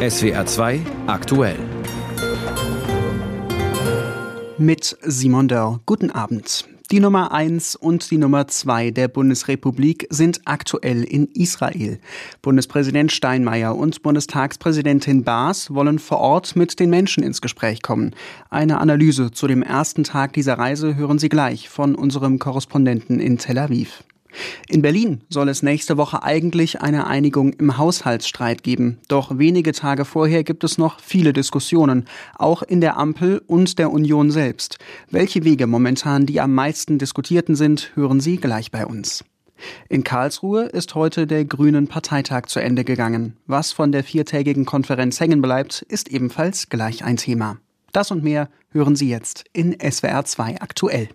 SWR 2 aktuell. Mit Simon Dörr. Guten Abend. Die Nummer 1 und die Nummer 2 der Bundesrepublik sind aktuell in Israel. Bundespräsident Steinmeier und Bundestagspräsidentin Baas wollen vor Ort mit den Menschen ins Gespräch kommen. Eine Analyse zu dem ersten Tag dieser Reise hören Sie gleich von unserem Korrespondenten in Tel Aviv. In Berlin soll es nächste Woche eigentlich eine Einigung im Haushaltsstreit geben. Doch wenige Tage vorher gibt es noch viele Diskussionen, auch in der Ampel und der Union selbst. Welche Wege momentan die am meisten diskutierten sind, hören Sie gleich bei uns. In Karlsruhe ist heute der Grünen Parteitag zu Ende gegangen. Was von der viertägigen Konferenz hängen bleibt, ist ebenfalls gleich ein Thema. Das und mehr hören Sie jetzt in SWR 2 aktuell.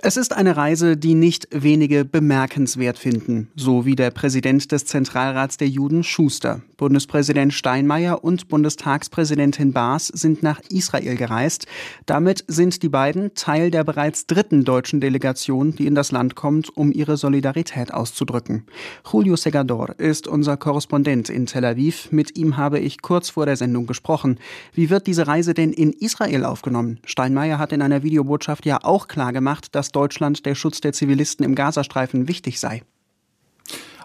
Es ist eine Reise, die nicht wenige bemerkenswert finden, so wie der Präsident des Zentralrats der Juden Schuster. Bundespräsident Steinmeier und Bundestagspräsidentin Baas sind nach Israel gereist. Damit sind die beiden Teil der bereits dritten deutschen Delegation, die in das Land kommt, um ihre Solidarität auszudrücken. Julio Segador ist unser Korrespondent in Tel Aviv. Mit ihm habe ich kurz vor der Sendung gesprochen. Wie wird diese Reise denn in Israel aufgenommen? Steinmeier hat in einer Videobotschaft ja auch klargemacht, dass Deutschland der Schutz der Zivilisten im Gazastreifen wichtig sei.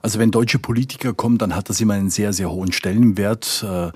Also wenn deutsche Politiker kommen, dann hat das immer einen sehr, sehr hohen Stellenwert. Äh,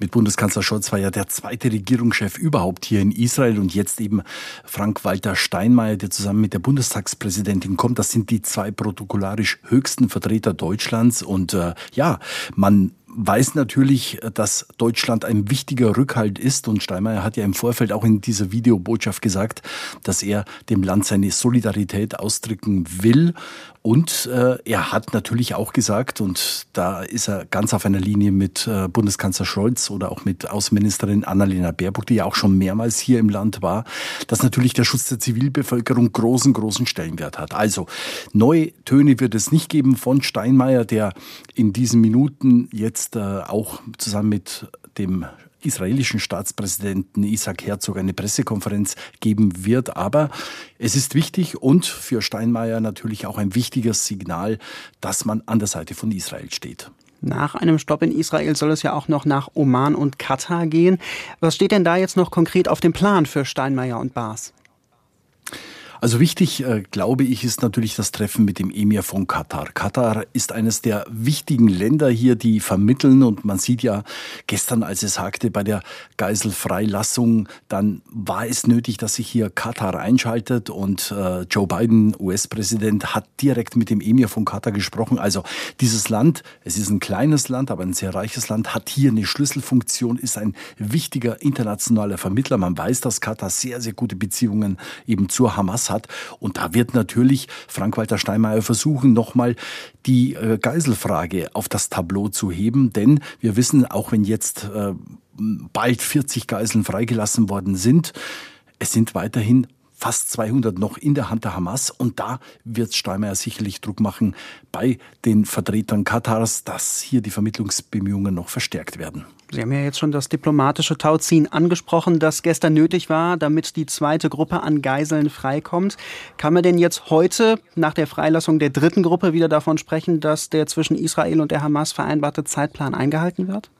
mit Bundeskanzler Scholz war ja der zweite Regierungschef überhaupt hier in Israel und jetzt eben Frank-Walter Steinmeier, der zusammen mit der Bundestagspräsidentin kommt. Das sind die zwei protokollarisch höchsten Vertreter Deutschlands und äh, ja, man weiß natürlich, dass Deutschland ein wichtiger Rückhalt ist. Und Steinmeier hat ja im Vorfeld auch in dieser Videobotschaft gesagt, dass er dem Land seine Solidarität ausdrücken will und äh, er hat natürlich auch gesagt, und da ist er ganz auf einer Linie mit äh, Bundeskanzler Scholz oder auch mit Außenministerin Annalena Baerbock, die ja auch schon mehrmals hier im Land war, dass natürlich der Schutz der Zivilbevölkerung großen, großen Stellenwert hat. Also neue Töne wird es nicht geben von Steinmeier, der in diesen Minuten jetzt äh, auch zusammen mit dem israelischen Staatspräsidenten Isaac Herzog eine Pressekonferenz geben wird. Aber es ist wichtig und für Steinmeier natürlich auch ein wichtiges Signal, dass man an der Seite von Israel steht. Nach einem Stopp in Israel soll es ja auch noch nach Oman und Katar gehen. Was steht denn da jetzt noch konkret auf dem Plan für Steinmeier und Baas? Also wichtig, äh, glaube ich, ist natürlich das Treffen mit dem Emir von Katar. Katar ist eines der wichtigen Länder hier, die vermitteln. Und man sieht ja gestern, als es sagte, bei der Geiselfreilassung, dann war es nötig, dass sich hier Katar einschaltet. Und äh, Joe Biden, US-Präsident, hat direkt mit dem Emir von Katar gesprochen. Also dieses Land, es ist ein kleines Land, aber ein sehr reiches Land, hat hier eine Schlüsselfunktion, ist ein wichtiger internationaler Vermittler. Man weiß, dass Katar sehr, sehr gute Beziehungen eben zur Hamas hat. Und da wird natürlich Frank-Walter Steinmeier versuchen, nochmal die äh, Geiselfrage auf das Tableau zu heben. Denn wir wissen, auch wenn jetzt äh, bald 40 Geiseln freigelassen worden sind, es sind weiterhin fast 200 noch in der Hand der Hamas. Und da wird Steinmeier sicherlich Druck machen bei den Vertretern Katars, dass hier die Vermittlungsbemühungen noch verstärkt werden. Sie haben ja jetzt schon das diplomatische Tauziehen angesprochen, das gestern nötig war, damit die zweite Gruppe an Geiseln freikommt. Kann man denn jetzt heute nach der Freilassung der dritten Gruppe wieder davon sprechen, dass der zwischen Israel und der Hamas vereinbarte Zeitplan eingehalten wird?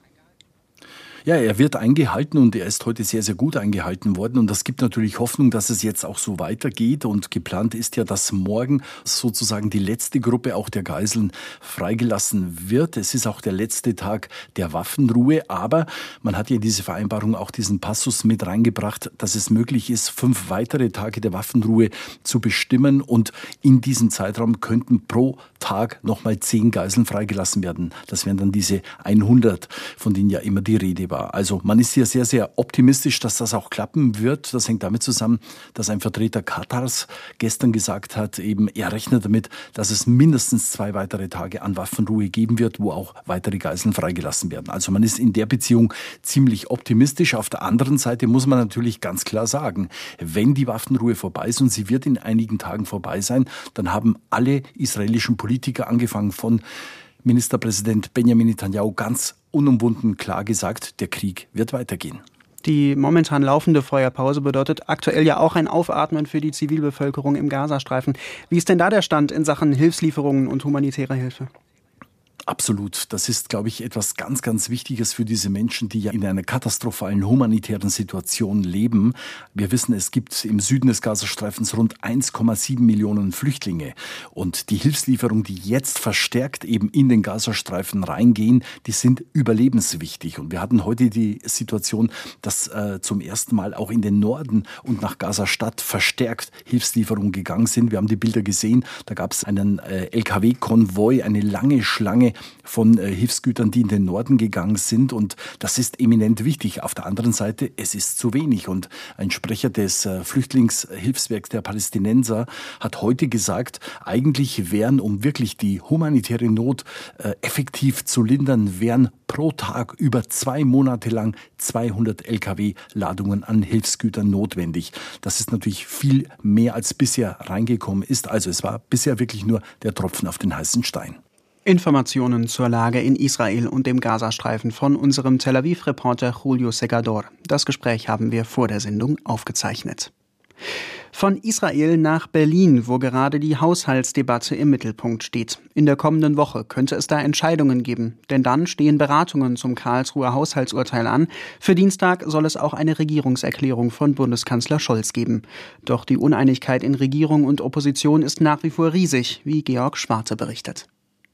Ja, er wird eingehalten und er ist heute sehr, sehr gut eingehalten worden. Und das gibt natürlich Hoffnung, dass es jetzt auch so weitergeht. Und geplant ist ja, dass morgen sozusagen die letzte Gruppe auch der Geiseln freigelassen wird. Es ist auch der letzte Tag der Waffenruhe. Aber man hat ja in diese Vereinbarung auch diesen Passus mit reingebracht, dass es möglich ist, fünf weitere Tage der Waffenruhe zu bestimmen. Und in diesem Zeitraum könnten pro Tag nochmal zehn Geiseln freigelassen werden. Das wären dann diese 100, von denen ja immer die Rede war. Also man ist hier sehr, sehr optimistisch, dass das auch klappen wird. Das hängt damit zusammen, dass ein Vertreter Katars gestern gesagt hat, eben er rechnet damit, dass es mindestens zwei weitere Tage an Waffenruhe geben wird, wo auch weitere Geiseln freigelassen werden. Also man ist in der Beziehung ziemlich optimistisch. Auf der anderen Seite muss man natürlich ganz klar sagen, wenn die Waffenruhe vorbei ist und sie wird in einigen Tagen vorbei sein, dann haben alle israelischen Politiker angefangen von Ministerpräsident Benjamin Netanyahu ganz unumwunden klar gesagt, der Krieg wird weitergehen. Die momentan laufende Feuerpause bedeutet aktuell ja auch ein Aufatmen für die Zivilbevölkerung im Gazastreifen. Wie ist denn da der Stand in Sachen Hilfslieferungen und humanitärer Hilfe? Absolut. Das ist, glaube ich, etwas ganz, ganz Wichtiges für diese Menschen, die ja in einer katastrophalen humanitären Situation leben. Wir wissen, es gibt im Süden des Gazastreifens rund 1,7 Millionen Flüchtlinge. Und die Hilfslieferungen, die jetzt verstärkt eben in den Gazastreifen reingehen, die sind überlebenswichtig. Und wir hatten heute die Situation, dass äh, zum ersten Mal auch in den Norden und nach Gaza-Stadt verstärkt Hilfslieferungen gegangen sind. Wir haben die Bilder gesehen. Da gab es einen äh, LKW-Konvoi, eine lange Schlange von äh, Hilfsgütern, die in den Norden gegangen sind. Und das ist eminent wichtig. Auf der anderen Seite, es ist zu wenig. Und ein Sprecher des äh, Flüchtlingshilfswerks der Palästinenser hat heute gesagt, eigentlich wären, um wirklich die humanitäre Not äh, effektiv zu lindern, wären pro Tag über zwei Monate lang 200 Lkw-Ladungen an Hilfsgütern notwendig. Das ist natürlich viel mehr als bisher reingekommen ist. Also es war bisher wirklich nur der Tropfen auf den heißen Stein. Informationen zur Lage in Israel und dem Gazastreifen von unserem Tel Aviv-Reporter Julio Segador. Das Gespräch haben wir vor der Sendung aufgezeichnet. Von Israel nach Berlin, wo gerade die Haushaltsdebatte im Mittelpunkt steht. In der kommenden Woche könnte es da Entscheidungen geben, denn dann stehen Beratungen zum Karlsruher Haushaltsurteil an. Für Dienstag soll es auch eine Regierungserklärung von Bundeskanzler Scholz geben. Doch die Uneinigkeit in Regierung und Opposition ist nach wie vor riesig, wie Georg Schwarte berichtet.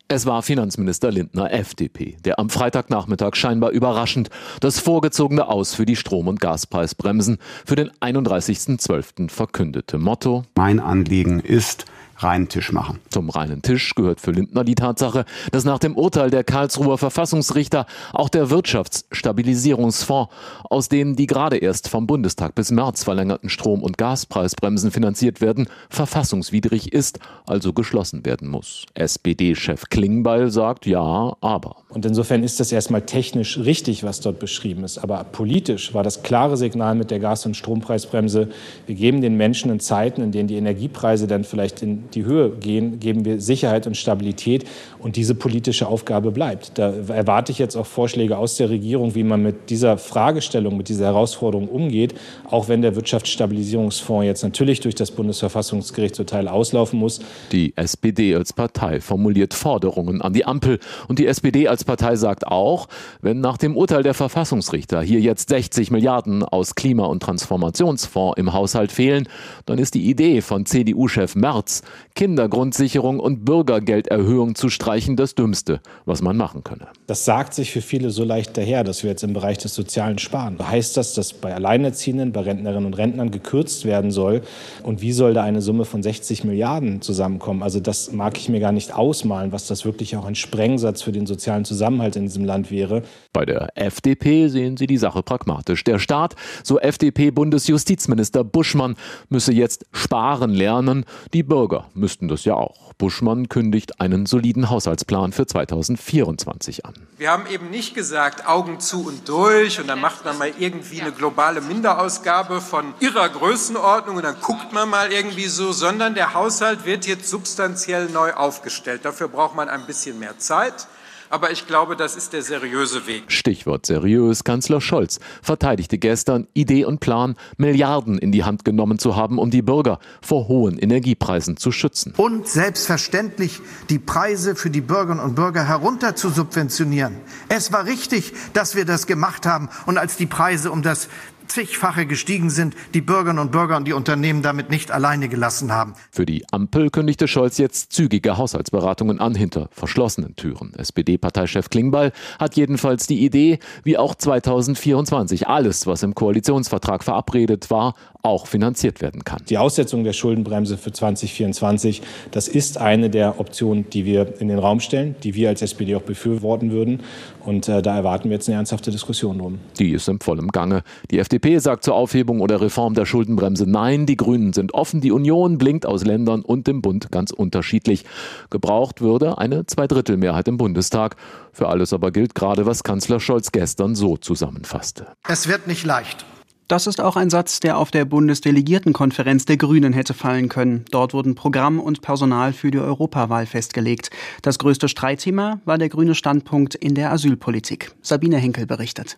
Es war Finanzminister Lindner FDP, der am Freitagnachmittag scheinbar überraschend das vorgezogene Aus für die Strom- und Gaspreisbremsen für den 31.12. verkündete. Motto Mein Anliegen ist, reinen Tisch machen. Zum reinen Tisch gehört für Lindner die Tatsache, dass nach dem Urteil der Karlsruher Verfassungsrichter auch der Wirtschaftsstabilisierungsfonds, aus dem die gerade erst vom Bundestag bis März verlängerten Strom- und Gaspreisbremsen finanziert werden, verfassungswidrig ist, also geschlossen werden muss. SPD-Chef Klingbeil sagt ja, aber. Und insofern ist das erstmal technisch richtig, was dort beschrieben ist. Aber politisch war das klare Signal mit der Gas- und Strompreisbremse, wir geben den Menschen in Zeiten, in denen die Energiepreise dann vielleicht in die Höhe gehen, geben wir Sicherheit und Stabilität. Und diese politische Aufgabe bleibt. Da erwarte ich jetzt auch Vorschläge aus der Regierung, wie man mit dieser Fragestellung, mit dieser Herausforderung umgeht, auch wenn der Wirtschaftsstabilisierungsfonds jetzt natürlich durch das Bundesverfassungsgerichtsurteil auslaufen muss. Die SPD als Partei formuliert Forderungen an die Ampel. Und die SPD als Partei sagt auch, wenn nach dem Urteil der Verfassungsrichter hier jetzt 60 Milliarden aus Klima- und Transformationsfonds im Haushalt fehlen, dann ist die Idee von CDU-Chef Merz, Kindergrundsicherung und Bürgergelderhöhung zu streichen, das Dümmste, was man machen könne. Das sagt sich für viele so leicht daher, dass wir jetzt im Bereich des Sozialen sparen. Heißt das, dass bei Alleinerziehenden, bei Rentnerinnen und Rentnern gekürzt werden soll? Und wie soll da eine Summe von 60 Milliarden zusammenkommen? Also das mag ich mir gar nicht ausmalen, was das wirklich auch ein Sprengsatz für den sozialen Zusammenhalt in diesem Land wäre. Bei der FDP sehen sie die Sache pragmatisch. Der Staat, so FDP-Bundesjustizminister Buschmann, müsse jetzt sparen lernen. Die Bürger müssten das ja auch. Buschmann kündigt einen soliden Haushaltsplan für 2024 an. Wir haben eben nicht gesagt, Augen zu und durch und dann macht man mal irgendwie eine globale Minderausgabe von ihrer Größenordnung und dann guckt man mal irgendwie so, sondern der Haushalt wird jetzt substanziell neu aufgestellt. Dafür braucht man ein bisschen mehr Zeit. Aber ich glaube, das ist der seriöse Weg. Stichwort seriös. Kanzler Scholz verteidigte gestern Idee und Plan, Milliarden in die Hand genommen zu haben, um die Bürger vor hohen Energiepreisen zu schützen. Und selbstverständlich die Preise für die Bürgerinnen und Bürger herunter zu subventionieren. Es war richtig, dass wir das gemacht haben. Und als die Preise um das zigfache gestiegen sind, die Bürgerinnen und Bürger und die Unternehmen damit nicht alleine gelassen haben. Für die Ampel kündigte Scholz jetzt zügige Haushaltsberatungen an hinter verschlossenen Türen. SPD-Parteichef Klingbeil hat jedenfalls die Idee, wie auch 2024 alles, was im Koalitionsvertrag verabredet war, auch finanziert werden kann. Die Aussetzung der Schuldenbremse für 2024, das ist eine der Optionen, die wir in den Raum stellen, die wir als SPD auch befürworten würden. Und äh, da erwarten wir jetzt eine ernsthafte Diskussion drum. Die ist im vollen Gange. Die FDP sagt zur Aufhebung oder Reform der Schuldenbremse Nein. Die Grünen sind offen. Die Union blinkt aus Ländern und dem Bund ganz unterschiedlich. Gebraucht würde eine Zweidrittelmehrheit im Bundestag. Für alles aber gilt gerade, was Kanzler Scholz gestern so zusammenfasste. Es wird nicht leicht. Das ist auch ein Satz, der auf der Bundesdelegiertenkonferenz der Grünen hätte fallen können. Dort wurden Programm und Personal für die Europawahl festgelegt. Das größte Streitthema war der grüne Standpunkt in der Asylpolitik. Sabine Henkel berichtet.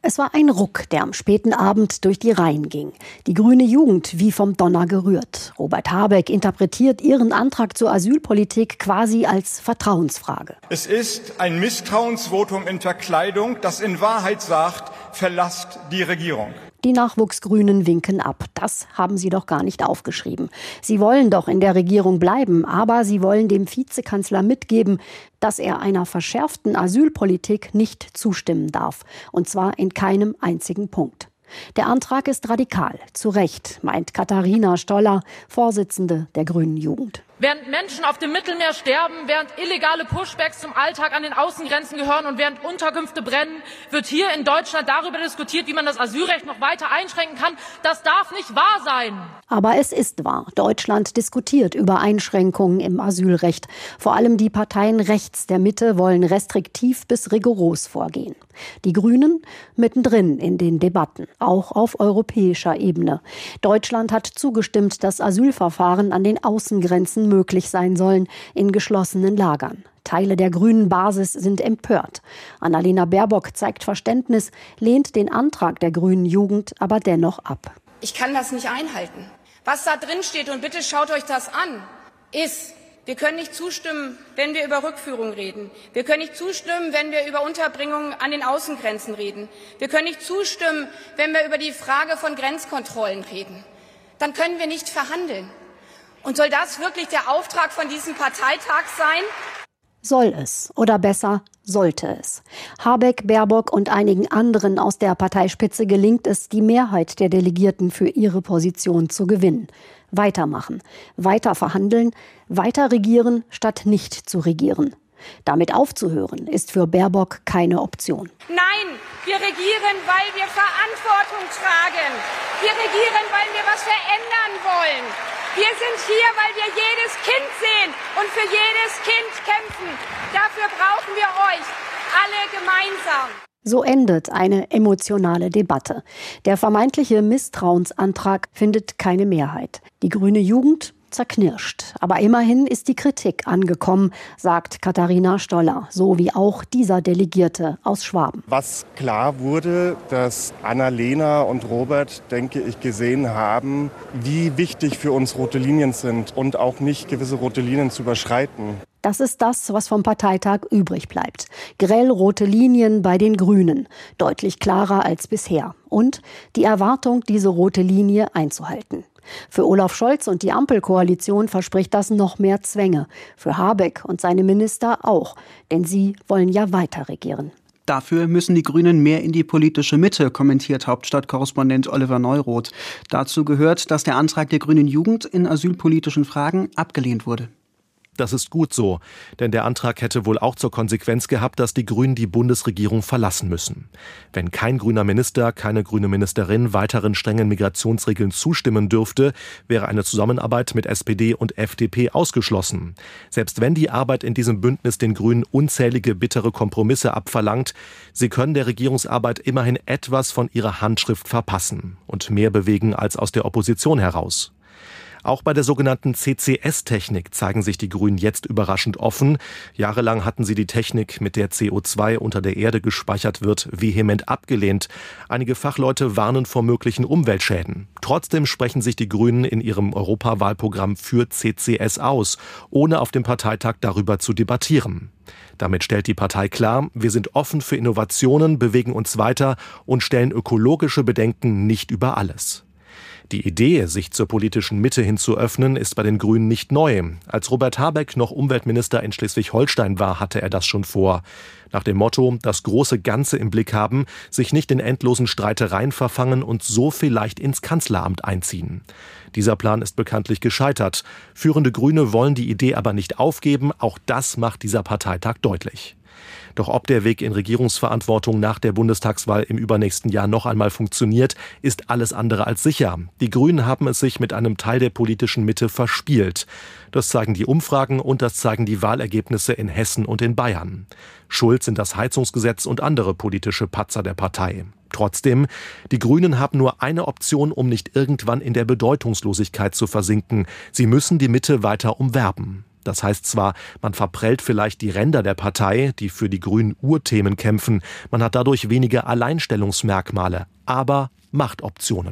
Es war ein Ruck, der am späten Abend durch die Reihen ging. Die grüne Jugend wie vom Donner gerührt. Robert Habeck interpretiert ihren Antrag zur Asylpolitik quasi als Vertrauensfrage. Es ist ein Misstrauensvotum in Verkleidung, das in Wahrheit sagt, verlasst die Regierung. Die Nachwuchsgrünen winken ab. Das haben sie doch gar nicht aufgeschrieben. Sie wollen doch in der Regierung bleiben, aber sie wollen dem Vizekanzler mitgeben, dass er einer verschärften Asylpolitik nicht zustimmen darf. Und zwar in keinem einzigen Punkt. Der Antrag ist radikal, zu Recht, meint Katharina Stoller, Vorsitzende der Grünen Jugend. Während Menschen auf dem Mittelmeer sterben, während illegale Pushbacks zum Alltag an den Außengrenzen gehören und während Unterkünfte brennen, wird hier in Deutschland darüber diskutiert, wie man das Asylrecht noch weiter einschränken kann. Das darf nicht wahr sein. Aber es ist wahr. Deutschland diskutiert über Einschränkungen im Asylrecht. Vor allem die Parteien rechts der Mitte wollen restriktiv bis rigoros vorgehen. Die Grünen mittendrin in den Debatten, auch auf europäischer Ebene. Deutschland hat zugestimmt, dass Asylverfahren an den Außengrenzen möglich sein sollen in geschlossenen Lagern. Teile der grünen Basis sind empört. Annalena Baerbock zeigt Verständnis, lehnt den Antrag der grünen Jugend aber dennoch ab. Ich kann das nicht einhalten. Was da drin steht, und bitte schaut euch das an, ist, wir können nicht zustimmen, wenn wir über Rückführung reden. Wir können nicht zustimmen, wenn wir über Unterbringung an den Außengrenzen reden. Wir können nicht zustimmen, wenn wir über die Frage von Grenzkontrollen reden. Dann können wir nicht verhandeln. Und soll das wirklich der Auftrag von diesem Parteitag sein? Soll es oder besser sollte es. Habeck, Baerbock und einigen anderen aus der Parteispitze gelingt es, die Mehrheit der Delegierten für ihre Position zu gewinnen. Weitermachen, weiter verhandeln, weiter regieren, statt nicht zu regieren. Damit aufzuhören, ist für Baerbock keine Option. Nein, wir regieren, weil wir Verantwortung tragen. Wir regieren, weil wir was verändern wollen. Wir sind hier, weil wir jedes Kind sehen und für jedes Kind kämpfen. Dafür brauchen wir euch alle gemeinsam. So endet eine emotionale Debatte. Der vermeintliche Misstrauensantrag findet keine Mehrheit. Die grüne Jugend zerknirscht. Aber immerhin ist die Kritik angekommen, sagt Katharina Stoller, so wie auch dieser Delegierte aus Schwaben. Was klar wurde, dass Annalena und Robert, denke ich, gesehen haben, wie wichtig für uns rote Linien sind und auch nicht gewisse rote Linien zu überschreiten. Das ist das, was vom Parteitag übrig bleibt. Grell rote Linien bei den Grünen, deutlich klarer als bisher. Und die Erwartung, diese rote Linie einzuhalten. Für Olaf Scholz und die Ampelkoalition verspricht das noch mehr Zwänge. Für Habeck und seine Minister auch, denn sie wollen ja weiter regieren. Dafür müssen die Grünen mehr in die politische Mitte, kommentiert Hauptstadtkorrespondent Oliver Neuroth. Dazu gehört, dass der Antrag der Grünen Jugend in asylpolitischen Fragen abgelehnt wurde. Das ist gut so, denn der Antrag hätte wohl auch zur Konsequenz gehabt, dass die Grünen die Bundesregierung verlassen müssen. Wenn kein grüner Minister, keine grüne Ministerin weiteren strengen Migrationsregeln zustimmen dürfte, wäre eine Zusammenarbeit mit SPD und FDP ausgeschlossen. Selbst wenn die Arbeit in diesem Bündnis den Grünen unzählige bittere Kompromisse abverlangt, sie können der Regierungsarbeit immerhin etwas von ihrer Handschrift verpassen und mehr bewegen als aus der Opposition heraus. Auch bei der sogenannten CCS-Technik zeigen sich die Grünen jetzt überraschend offen. Jahrelang hatten sie die Technik, mit der CO2 unter der Erde gespeichert wird, vehement abgelehnt. Einige Fachleute warnen vor möglichen Umweltschäden. Trotzdem sprechen sich die Grünen in ihrem Europawahlprogramm für CCS aus, ohne auf dem Parteitag darüber zu debattieren. Damit stellt die Partei klar, wir sind offen für Innovationen, bewegen uns weiter und stellen ökologische Bedenken nicht über alles. Die Idee, sich zur politischen Mitte hin zu öffnen, ist bei den Grünen nicht neu. Als Robert Habeck noch Umweltminister in Schleswig-Holstein war, hatte er das schon vor. Nach dem Motto, das große Ganze im Blick haben, sich nicht in endlosen Streitereien verfangen und so vielleicht ins Kanzleramt einziehen. Dieser Plan ist bekanntlich gescheitert. Führende Grüne wollen die Idee aber nicht aufgeben. Auch das macht dieser Parteitag deutlich. Doch ob der Weg in Regierungsverantwortung nach der Bundestagswahl im übernächsten Jahr noch einmal funktioniert, ist alles andere als sicher. Die Grünen haben es sich mit einem Teil der politischen Mitte verspielt. Das zeigen die Umfragen und das zeigen die Wahlergebnisse in Hessen und in Bayern. Schuld sind das Heizungsgesetz und andere politische Patzer der Partei. Trotzdem, die Grünen haben nur eine Option, um nicht irgendwann in der Bedeutungslosigkeit zu versinken. Sie müssen die Mitte weiter umwerben. Das heißt zwar, man verprellt vielleicht die Ränder der Partei, die für die grünen Urthemen kämpfen, man hat dadurch weniger Alleinstellungsmerkmale, aber Machtoptionen.